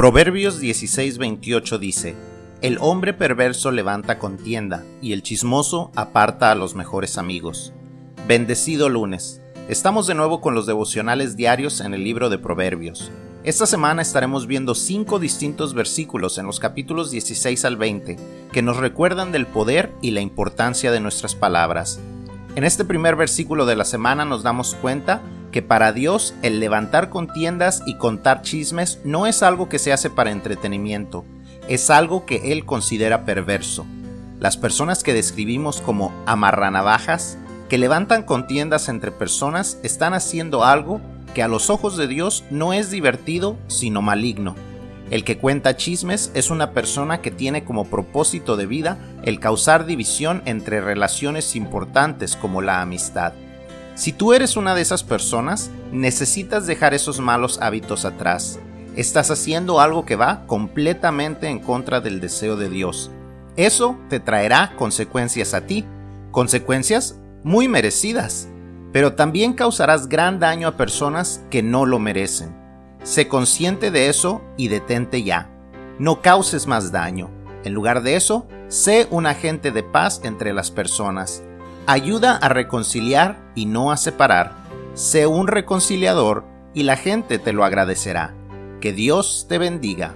Proverbios 16:28 dice, El hombre perverso levanta contienda, y el chismoso aparta a los mejores amigos. Bendecido lunes. Estamos de nuevo con los devocionales diarios en el libro de Proverbios. Esta semana estaremos viendo cinco distintos versículos en los capítulos 16 al 20 que nos recuerdan del poder y la importancia de nuestras palabras. En este primer versículo de la semana nos damos cuenta que para Dios el levantar contiendas y contar chismes no es algo que se hace para entretenimiento, es algo que Él considera perverso. Las personas que describimos como amarranavajas, que levantan contiendas entre personas, están haciendo algo que a los ojos de Dios no es divertido, sino maligno. El que cuenta chismes es una persona que tiene como propósito de vida el causar división entre relaciones importantes como la amistad. Si tú eres una de esas personas, necesitas dejar esos malos hábitos atrás. Estás haciendo algo que va completamente en contra del deseo de Dios. Eso te traerá consecuencias a ti, consecuencias muy merecidas, pero también causarás gran daño a personas que no lo merecen. Sé consciente de eso y detente ya. No causes más daño. En lugar de eso, sé un agente de paz entre las personas ayuda a reconciliar y no a separar. Sé un reconciliador y la gente te lo agradecerá. Que Dios te bendiga.